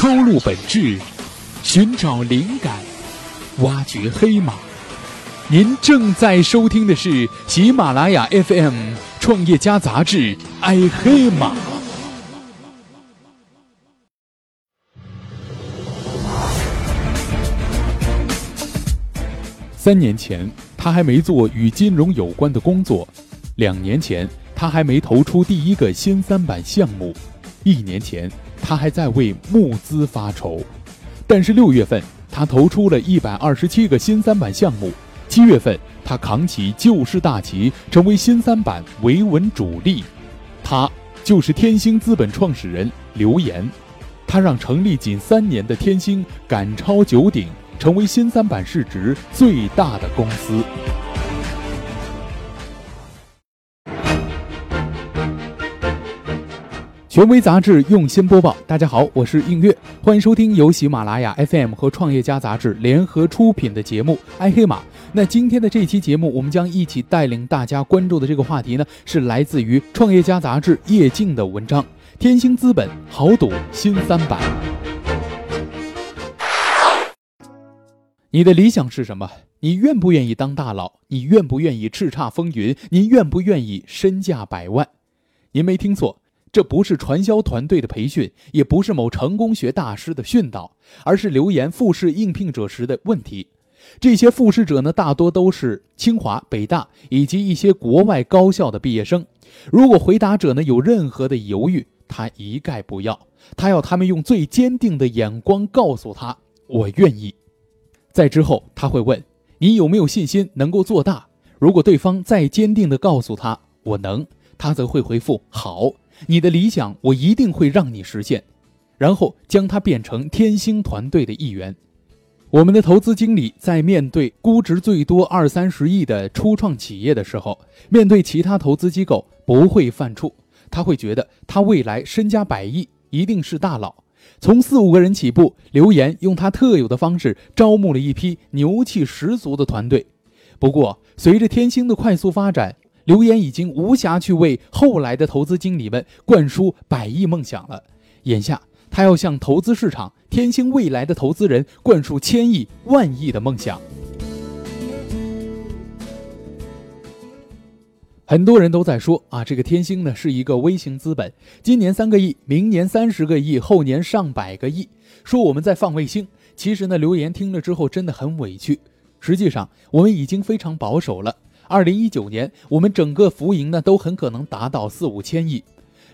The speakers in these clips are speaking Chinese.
抽露本质，寻找灵感，挖掘黑马。您正在收听的是喜马拉雅 FM《创业家杂志》《爱黑马》。三年前，他还没做与金融有关的工作；两年前，他还没投出第一个新三板项目；一年前，他还在为募资发愁。但是六月份，他投出了一百二十七个新三板项目；七月份，他扛起救市大旗，成为新三板维稳主力。他就是天星资本创始人刘岩，他让成立仅三年的天星赶超九鼎。成为新三板市值最大的公司。权威杂志用心播报，大家好，我是映月，欢迎收听由喜马拉雅 FM 和创业家杂志联合出品的节目《爱黑马》。那今天的这期节目，我们将一起带领大家关注的这个话题呢，是来自于创业家杂志叶静的文章《天星资本豪赌新三板》。你的理想是什么？你愿不愿意当大佬？你愿不愿意叱咤风云？您愿不愿意身价百万？您没听错，这不是传销团队的培训，也不是某成功学大师的训导，而是留言复试应聘者时的问题。这些复试者呢，大多都是清华、北大以及一些国外高校的毕业生。如果回答者呢有任何的犹豫，他一概不要，他要他们用最坚定的眼光告诉他：“我愿意。”在之后，他会问你有没有信心能够做大。如果对方再坚定地告诉他我能，他则会回复好，你的理想我一定会让你实现，然后将他变成天星团队的一员。我们的投资经理在面对估值最多二三十亿的初创企业的时候，面对其他投资机构不会犯怵，他会觉得他未来身家百亿，一定是大佬。从四五个人起步，刘岩用他特有的方式招募了一批牛气十足的团队。不过，随着天星的快速发展，刘岩已经无暇去为后来的投资经理们灌输百亿梦想了。眼下，他要向投资市场、天星未来的投资人灌输千亿、万亿的梦想。很多人都在说啊，这个天星呢是一个微型资本，今年三个亿，明年三十个亿，后年上百个亿。说我们在放卫星，其实呢，刘言听了之后真的很委屈。实际上，我们已经非常保守了。二零一九年，我们整个浮盈呢都很可能达到四五千亿。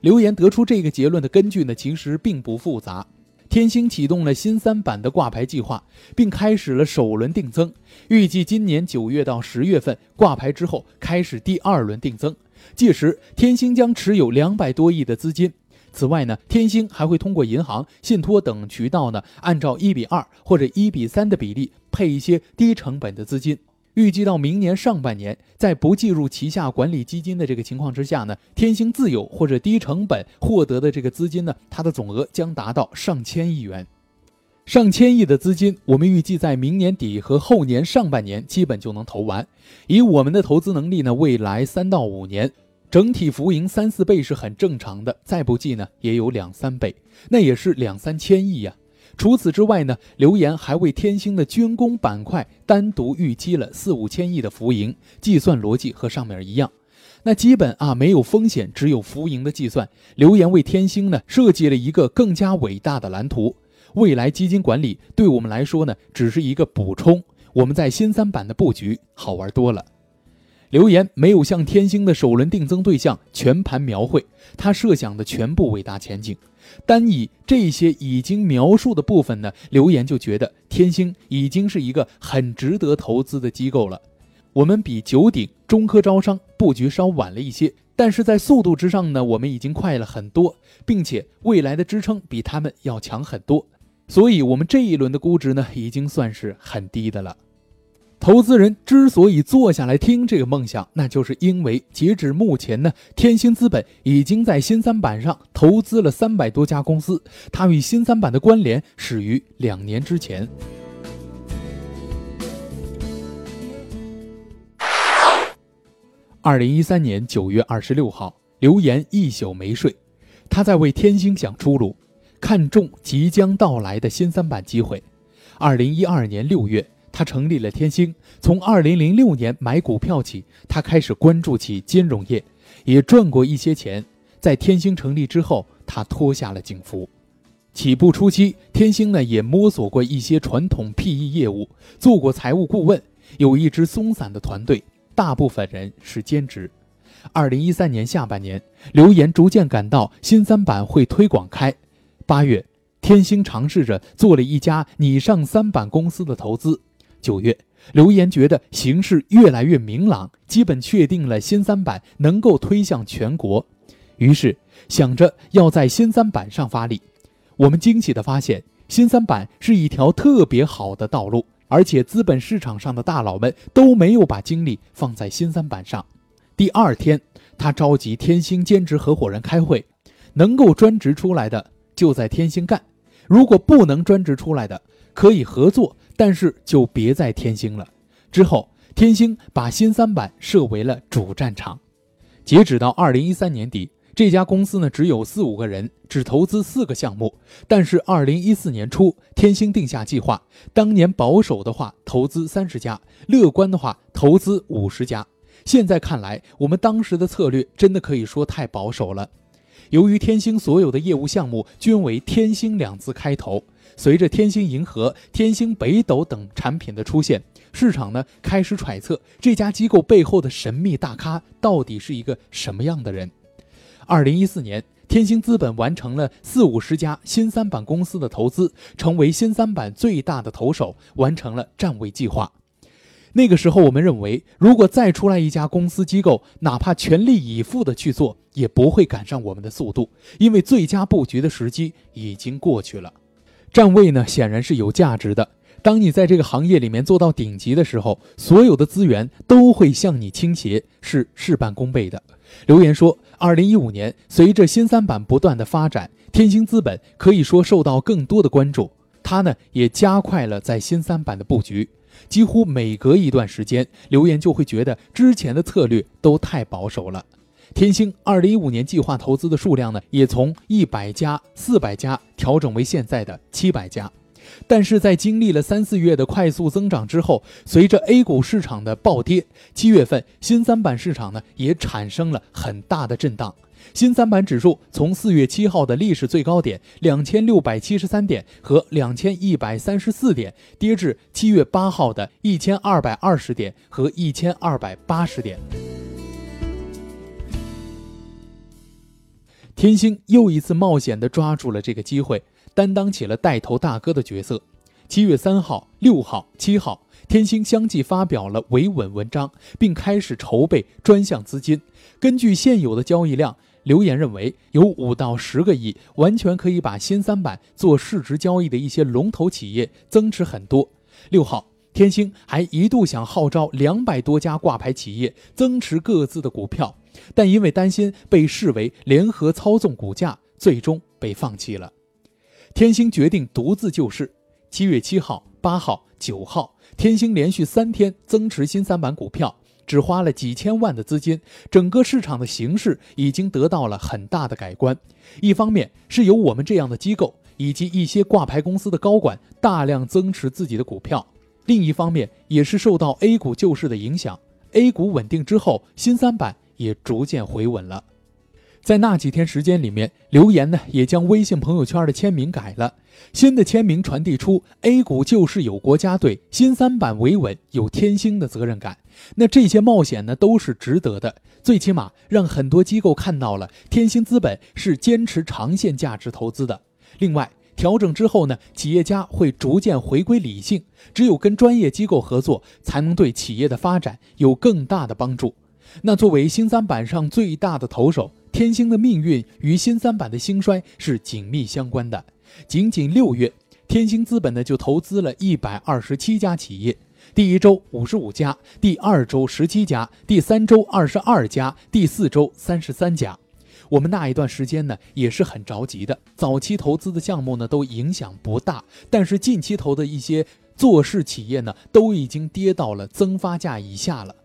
留言得出这个结论的根据呢，其实并不复杂。天星启动了新三板的挂牌计划，并开始了首轮定增，预计今年九月到十月份挂牌之后开始第二轮定增，届时天星将持有两百多亿的资金。此外呢，天星还会通过银行、信托等渠道呢，按照一比二或者一比三的比例配一些低成本的资金。预计到明年上半年，在不计入旗下管理基金的这个情况之下呢，天星自有或者低成本获得的这个资金呢，它的总额将达到上千亿元。上千亿的资金，我们预计在明年底和后年上半年基本就能投完。以我们的投资能力呢，未来三到五年，整体浮盈三四倍是很正常的，再不济呢，也有两三倍，那也是两三千亿呀。除此之外呢，刘岩还为天星的军工板块单独预期了四五千亿的浮盈，计算逻辑和上面一样。那基本啊没有风险，只有浮盈的计算。刘岩为天星呢设计了一个更加伟大的蓝图。未来基金管理对我们来说呢只是一个补充，我们在新三板的布局好玩多了。刘岩没有向天星的首轮定增对象全盘描绘，他设想的全部伟大前景。单以这些已经描述的部分呢，刘岩就觉得天星已经是一个很值得投资的机构了。我们比九鼎、中科招商布局稍晚了一些，但是在速度之上呢，我们已经快了很多，并且未来的支撑比他们要强很多。所以，我们这一轮的估值呢，已经算是很低的了。投资人之所以坐下来听这个梦想，那就是因为截止目前呢，天星资本已经在新三板上投资了三百多家公司，它与新三板的关联始于两年之前。二零一三年九月二十六号，刘岩一宿没睡，他在为天星想出路。看中即将到来的新三板机会。二零一二年六月，他成立了天星。从二零零六年买股票起，他开始关注起金融业，也赚过一些钱。在天星成立之后，他脱下了警服。起步初期，天星呢也摸索过一些传统 PE 业务，做过财务顾问，有一支松散的团队，大部分人是兼职。二零一三年下半年，刘岩逐渐感到新三板会推广开。八月，天星尝试着做了一家拟上三板公司的投资。九月，刘岩觉得形势越来越明朗，基本确定了新三板能够推向全国，于是想着要在新三板上发力。我们惊喜地发现，新三板是一条特别好的道路，而且资本市场上的大佬们都没有把精力放在新三板上。第二天，他召集天星兼职合伙人开会，能够专职出来的就在天星干，如果不能专职出来的，可以合作，但是就别再天星了。之后，天星把新三板设为了主战场。截止到二零一三年底。这家公司呢，只有四五个人，只投资四个项目。但是二零一四年初，天星定下计划，当年保守的话投资三十家，乐观的话投资五十家。现在看来，我们当时的策略真的可以说太保守了。由于天星所有的业务项目均为“天星”两字开头，随着天星银河、天星北斗等产品的出现，市场呢开始揣测这家机构背后的神秘大咖到底是一个什么样的人。二零一四年，天星资本完成了四五十家新三板公司的投资，成为新三板最大的投手，完成了占位计划。那个时候，我们认为，如果再出来一家公司机构，哪怕全力以赴的去做，也不会赶上我们的速度，因为最佳布局的时机已经过去了。站位呢，显然是有价值的。当你在这个行业里面做到顶级的时候，所有的资源都会向你倾斜，是事半功倍的。留言说，二零一五年，随着新三板不断的发展，天星资本可以说受到更多的关注。它呢，也加快了在新三板的布局。几乎每隔一段时间，留言就会觉得之前的策略都太保守了。天星二零一五年计划投资的数量呢，也从一百家、四百家调整为现在的七百家。但是在经历了三四月的快速增长之后，随着 A 股市场的暴跌，七月份新三板市场呢也产生了很大的震荡。新三板指数从四月七号的历史最高点两千六百七十三点和两千一百三十四点，跌至七月八号的一千二百二十点和一千二百八十点。天星又一次冒险地抓住了这个机会。担当起了带头大哥的角色。七月三号、六号、七号，天星相继发表了维稳文章，并开始筹备专项资金。根据现有的交易量，留言认为有五到十个亿，完全可以把新三板做市值交易的一些龙头企业增持很多。六号，天星还一度想号召两百多家挂牌企业增持各自的股票，但因为担心被视为联合操纵股价，最终被放弃了。天星决定独自救市。七月七号、八号、九号，天星连续三天增持新三板股票，只花了几千万的资金，整个市场的形势已经得到了很大的改观。一方面是由我们这样的机构以及一些挂牌公司的高管大量增持自己的股票，另一方面也是受到 A 股救市的影响。A 股稳定之后，新三板也逐渐回稳了。在那几天时间里面，刘岩呢也将微信朋友圈的签名改了，新的签名传递出 A 股救市有国家队，新三板维稳有天星的责任感。那这些冒险呢都是值得的，最起码让很多机构看到了天星资本是坚持长线价值投资的。另外，调整之后呢，企业家会逐渐回归理性，只有跟专业机构合作，才能对企业的发展有更大的帮助。那作为新三板上最大的投手。天星的命运与新三板的兴衰是紧密相关的。仅仅六月，天星资本呢就投资了一百二十七家企业，第一周五十五家，第二周十七家，第三周二十二家，第四周三十三家。我们那一段时间呢也是很着急的，早期投资的项目呢都影响不大，但是近期投的一些做市企业呢都已经跌到了增发价以下了。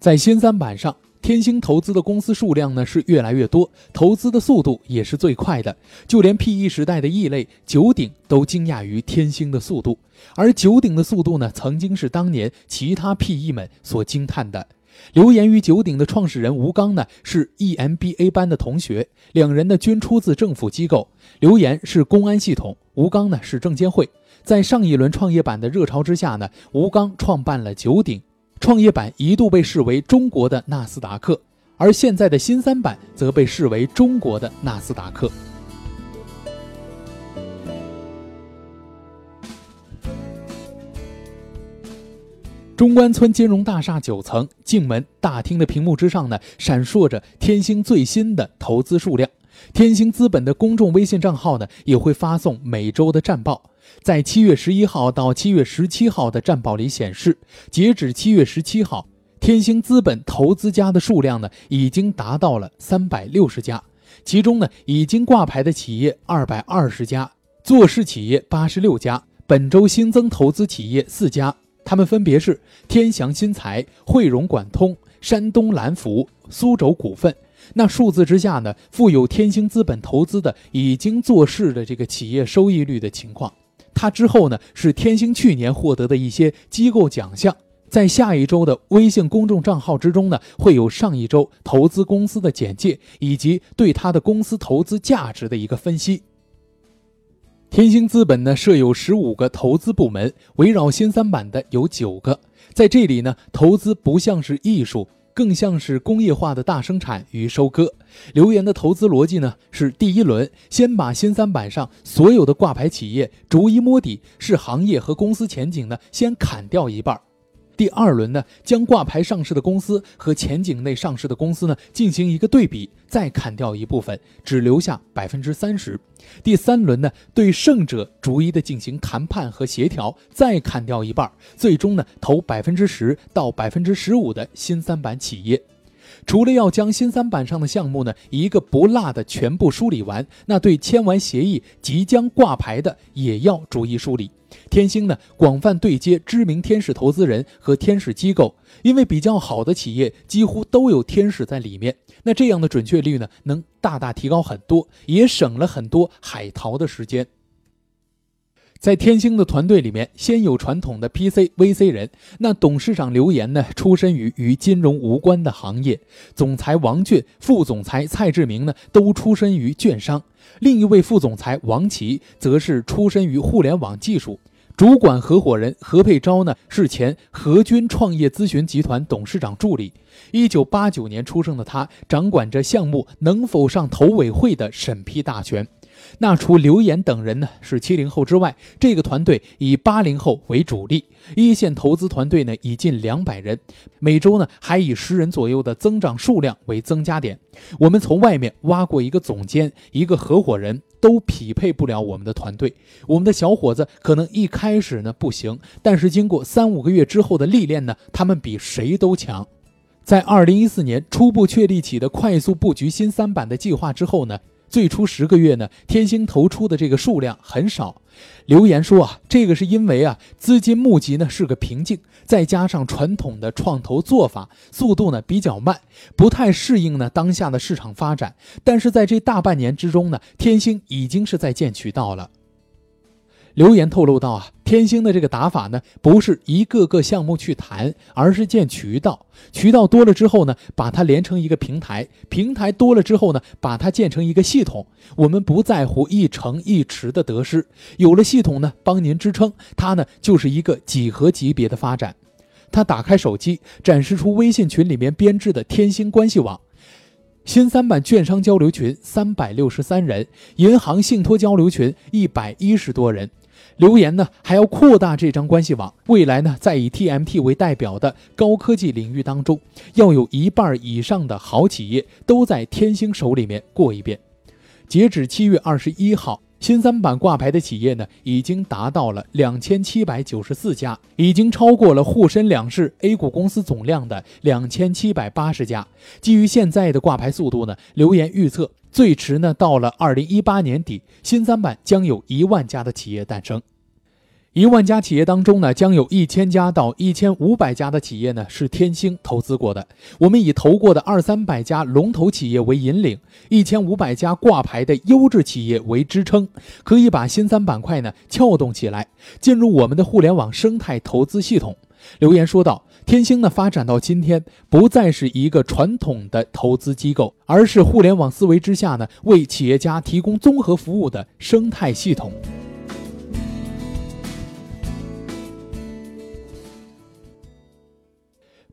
在新三板上。天星投资的公司数量呢是越来越多，投资的速度也是最快的。就连 PE 时代的异类九鼎都惊讶于天星的速度，而九鼎的速度呢，曾经是当年其他 PE 们所惊叹的。刘岩与九鼎的创始人吴刚呢是 EMBA 班的同学，两人呢均出自政府机构。刘岩是公安系统，吴刚呢是证监会。在上一轮创业板的热潮之下呢，吴刚创办了九鼎。创业板一度被视为中国的纳斯达克，而现在的新三板则被视为中国的纳斯达克。中关村金融大厦九层进门大厅的屏幕之上呢，闪烁着天星最新的投资数量。天星资本的公众微信账号呢，也会发送每周的战报。在七月十一号到七月十七号的战报里显示，截止七月十七号，天星资本投资家的数量呢，已经达到了三百六十家，其中呢，已经挂牌的企业二百二十家，做市企业八十六家，本周新增投资企业四家。他们分别是天祥新材、汇融管通、山东蓝福、苏州股份。那数字之下呢，富有天星资本投资的已经做市的这个企业收益率的情况。他之后呢，是天星去年获得的一些机构奖项。在下一周的微信公众账号之中呢，会有上一周投资公司的简介以及对他的公司投资价值的一个分析。天星资本呢设有十五个投资部门，围绕新三板的有九个。在这里呢，投资不像是艺术，更像是工业化的大生产与收割。留言的投资逻辑呢是：第一轮先把新三板上所有的挂牌企业逐一摸底，是行业和公司前景呢先砍掉一半。第二轮呢，将挂牌上市的公司和前景内上市的公司呢进行一个对比，再砍掉一部分，只留下百分之三十。第三轮呢，对胜者逐一的进行谈判和协调，再砍掉一半，最终呢投百分之十到百分之十五的新三板企业。除了要将新三板上的项目呢一个不落的全部梳理完，那对签完协议即将挂牌的也要逐一梳理。天星呢，广泛对接知名天使投资人和天使机构，因为比较好的企业几乎都有天使在里面，那这样的准确率呢，能大大提高很多，也省了很多海淘的时间。在天星的团队里面，先有传统的 PC、VC 人，那董事长刘岩呢，出身于与金融无关的行业，总裁王俊、副总裁蔡志明呢，都出身于券商，另一位副总裁王琦则是出身于互联网技术。主管合伙人何佩钊呢，是前何军创业咨询集团董事长助理。一九八九年出生的他，掌管着项目能否上投委会的审批大权。那除刘岩等人呢是七零后之外，这个团队以八零后为主力，一线投资团队呢已近两百人，每周呢还以十人左右的增长数量为增加点。我们从外面挖过一个总监，一个合伙人，都匹配不了我们的团队。我们的小伙子可能一开始呢不行，但是经过三五个月之后的历练呢，他们比谁都强。在二零一四年初步确立起的快速布局新三板的计划之后呢。最初十个月呢，天星投出的这个数量很少。留言说啊，这个是因为啊，资金募集呢是个瓶颈，再加上传统的创投做法速度呢比较慢，不太适应呢当下的市场发展。但是在这大半年之中呢，天星已经是在建渠道了。留言透露到啊，天星的这个打法呢，不是一个个项目去谈，而是建渠道。渠道多了之后呢，把它连成一个平台；平台多了之后呢，把它建成一个系统。我们不在乎一城一池的得失，有了系统呢，帮您支撑，它呢就是一个几何级别的发展。他打开手机，展示出微信群里面编制的天星关系网，新三板券商交流群三百六十三人，银行信托交流群一百一十多人。留言呢还要扩大这张关系网，未来呢在以 TMT 为代表的高科技领域当中，要有一半以上的好企业都在天星手里面过一遍。截止七月二十一号，新三板挂牌的企业呢已经达到了两千七百九十四家，已经超过了沪深两市 A 股公司总量的两千七百八十家。基于现在的挂牌速度呢，留言预测。最迟呢，到了二零一八年底，新三板将有一万家的企业诞生。一万家企业当中呢，将有一千家到一千五百家的企业呢是天星投资过的。我们以投过的二三百家龙头企业为引领，一千五百家挂牌的优质企业为支撑，可以把新三板块呢撬动起来，进入我们的互联网生态投资系统。留言说道：“天星呢发展到今天，不再是一个传统的投资机构，而是互联网思维之下呢，为企业家提供综合服务的生态系统。”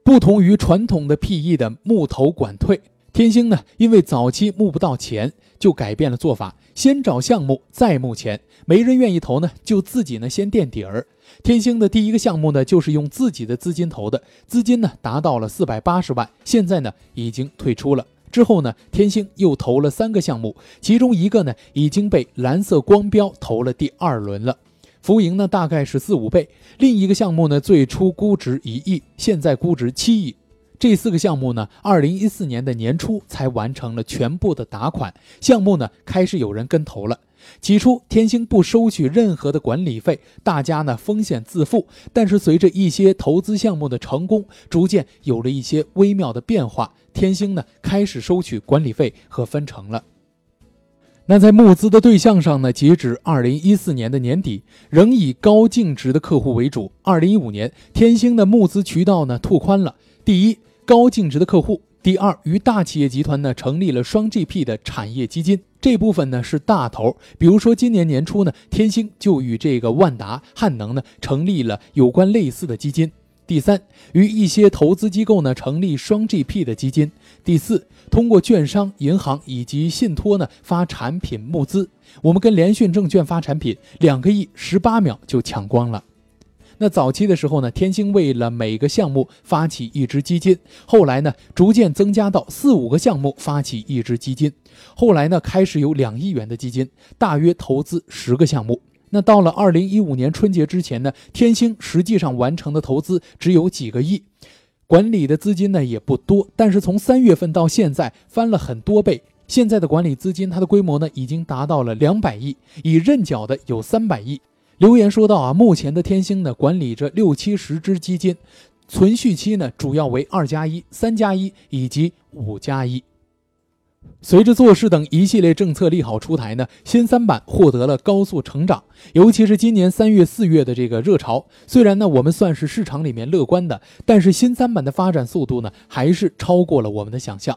不同于传统的 PE 的募投管退，天星呢，因为早期募不到钱，就改变了做法，先找项目再募钱，没人愿意投呢，就自己呢先垫底儿。天星的第一个项目呢，就是用自己的资金投的，资金呢达到了四百八十万，现在呢已经退出了。之后呢，天星又投了三个项目，其中一个呢已经被蓝色光标投了第二轮了。浮盈呢大概是四五倍，另一个项目呢最初估值一亿，现在估值七亿。这四个项目呢，二零一四年的年初才完成了全部的打款，项目呢开始有人跟投了。起初天星不收取任何的管理费，大家呢风险自负。但是随着一些投资项目的成功，逐渐有了一些微妙的变化，天星呢开始收取管理费和分成了。那在募资的对象上呢，截止二零一四年的年底，仍以高净值的客户为主。二零一五年，天星的募资渠道呢拓宽了：第一，高净值的客户；第二，与大企业集团呢成立了双 GP 的产业基金，这部分呢是大头。比如说今年年初呢，天星就与这个万达、汉能呢成立了有关类似的基金。第三，与一些投资机构呢成立双 GP 的基金。第四，通过券商、银行以及信托呢发产品募资。我们跟联讯证券发产品，两个亿十八秒就抢光了。那早期的时候呢，天星为了每个项目发起一支基金，后来呢逐渐增加到四五个项目发起一支基金，后来呢开始有两亿元的基金，大约投资十个项目。那到了二零一五年春节之前呢，天星实际上完成的投资只有几个亿，管理的资金呢也不多。但是从三月份到现在翻了很多倍，现在的管理资金它的规模呢已经达到了两百亿，已认缴的有三百亿。留言说到啊，目前的天星呢管理着六七十只基金，存续期呢主要为二加一、三加一以及五加一。随着做事等一系列政策利好出台呢，新三板获得了高速成长。尤其是今年三月、四月的这个热潮，虽然呢我们算是市场里面乐观的，但是新三板的发展速度呢还是超过了我们的想象。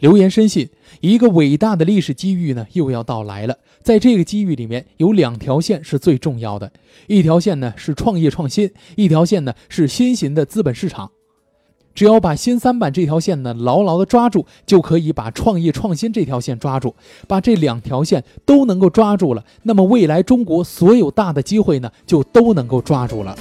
留言深信，一个伟大的历史机遇呢又要到来了。在这个机遇里面，有两条线是最重要的，一条线呢是创业创新，一条线呢是新型的资本市场。只要把新三板这条线呢牢牢的抓住，就可以把创业创新这条线抓住。把这两条线都能够抓住了，那么未来中国所有大的机会呢就都能够抓住了。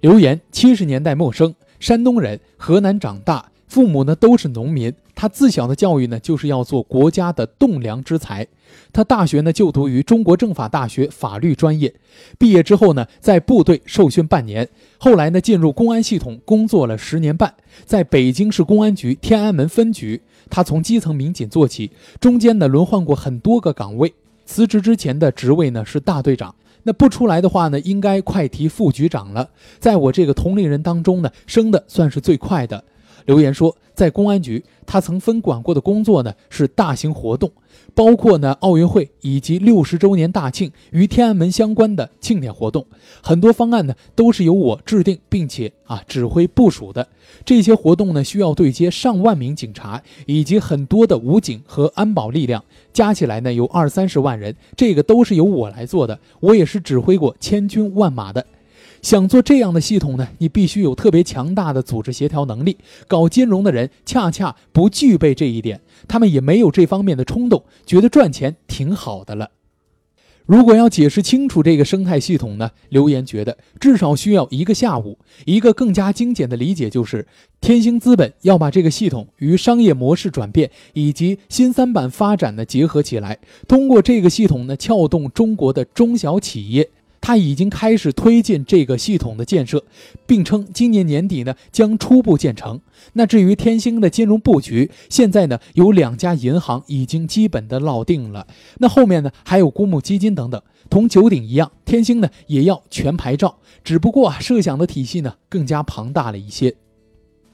留言：七十年代陌生，山东人，河南长大，父母呢都是农民。他自小的教育呢，就是要做国家的栋梁之才。他大学呢就读于中国政法大学法律专业，毕业之后呢，在部队受训半年，后来呢进入公安系统工作了十年半，在北京市公安局天安门分局，他从基层民警做起，中间呢轮换过很多个岗位。辞职之前的职位呢是大队长，那不出来的话呢，应该快提副局长了。在我这个同龄人当中呢，升的算是最快的。留言说，在公安局，他曾分管过的工作呢是大型活动，包括呢奥运会以及六十周年大庆与天安门相关的庆典活动，很多方案呢都是由我制定并且啊指挥部署的。这些活动呢需要对接上万名警察以及很多的武警和安保力量，加起来呢有二三十万人，这个都是由我来做的，我也是指挥过千军万马的。想做这样的系统呢，你必须有特别强大的组织协调能力。搞金融的人恰恰不具备这一点，他们也没有这方面的冲动，觉得赚钱挺好的了。如果要解释清楚这个生态系统呢，留言觉得至少需要一个下午。一个更加精简的理解就是，天星资本要把这个系统与商业模式转变以及新三板发展呢结合起来，通过这个系统呢撬动中国的中小企业。他已经开始推进这个系统的建设，并称今年年底呢将初步建成。那至于天星的金融布局，现在呢有两家银行已经基本的落定了，那后面呢还有公募基金等等。同九鼎一样，天星呢也要全牌照，只不过啊设想的体系呢更加庞大了一些。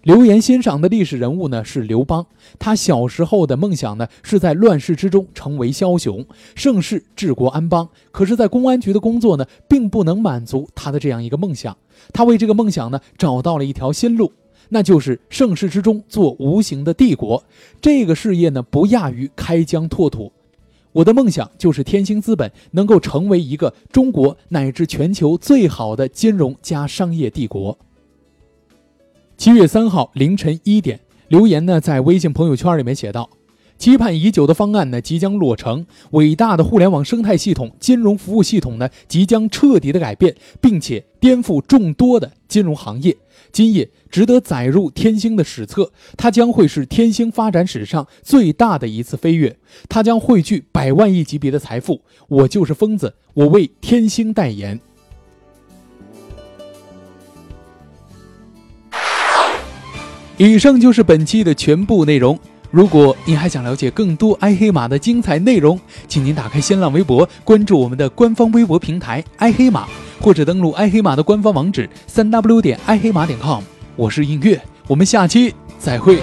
刘岩欣赏的历史人物呢是刘邦，他小时候的梦想呢是在乱世之中成为枭雄，盛世治国安邦。可是，在公安局的工作呢，并不能满足他的这样一个梦想。他为这个梦想呢找到了一条新路，那就是盛世之中做无形的帝国。这个事业呢不亚于开疆拓土。我的梦想就是天星资本能够成为一个中国乃至全球最好的金融加商业帝国。七月三号凌晨一点，刘岩呢在微信朋友圈里面写道：“期盼已久的方案呢即将落成，伟大的互联网生态系统、金融服务系统呢即将彻底的改变，并且颠覆众多的金融行业。今夜值得载入天星的史册，它将会是天星发展史上最大的一次飞跃，它将汇聚百万亿级别的财富。我就是疯子，我为天星代言。”以上就是本期的全部内容。如果您还想了解更多爱黑马的精彩内容，请您打开新浪微博，关注我们的官方微博平台“爱黑马”，或者登录爱黑马的官方网址三 w 点爱黑马点 com。我是映月，我们下期再会。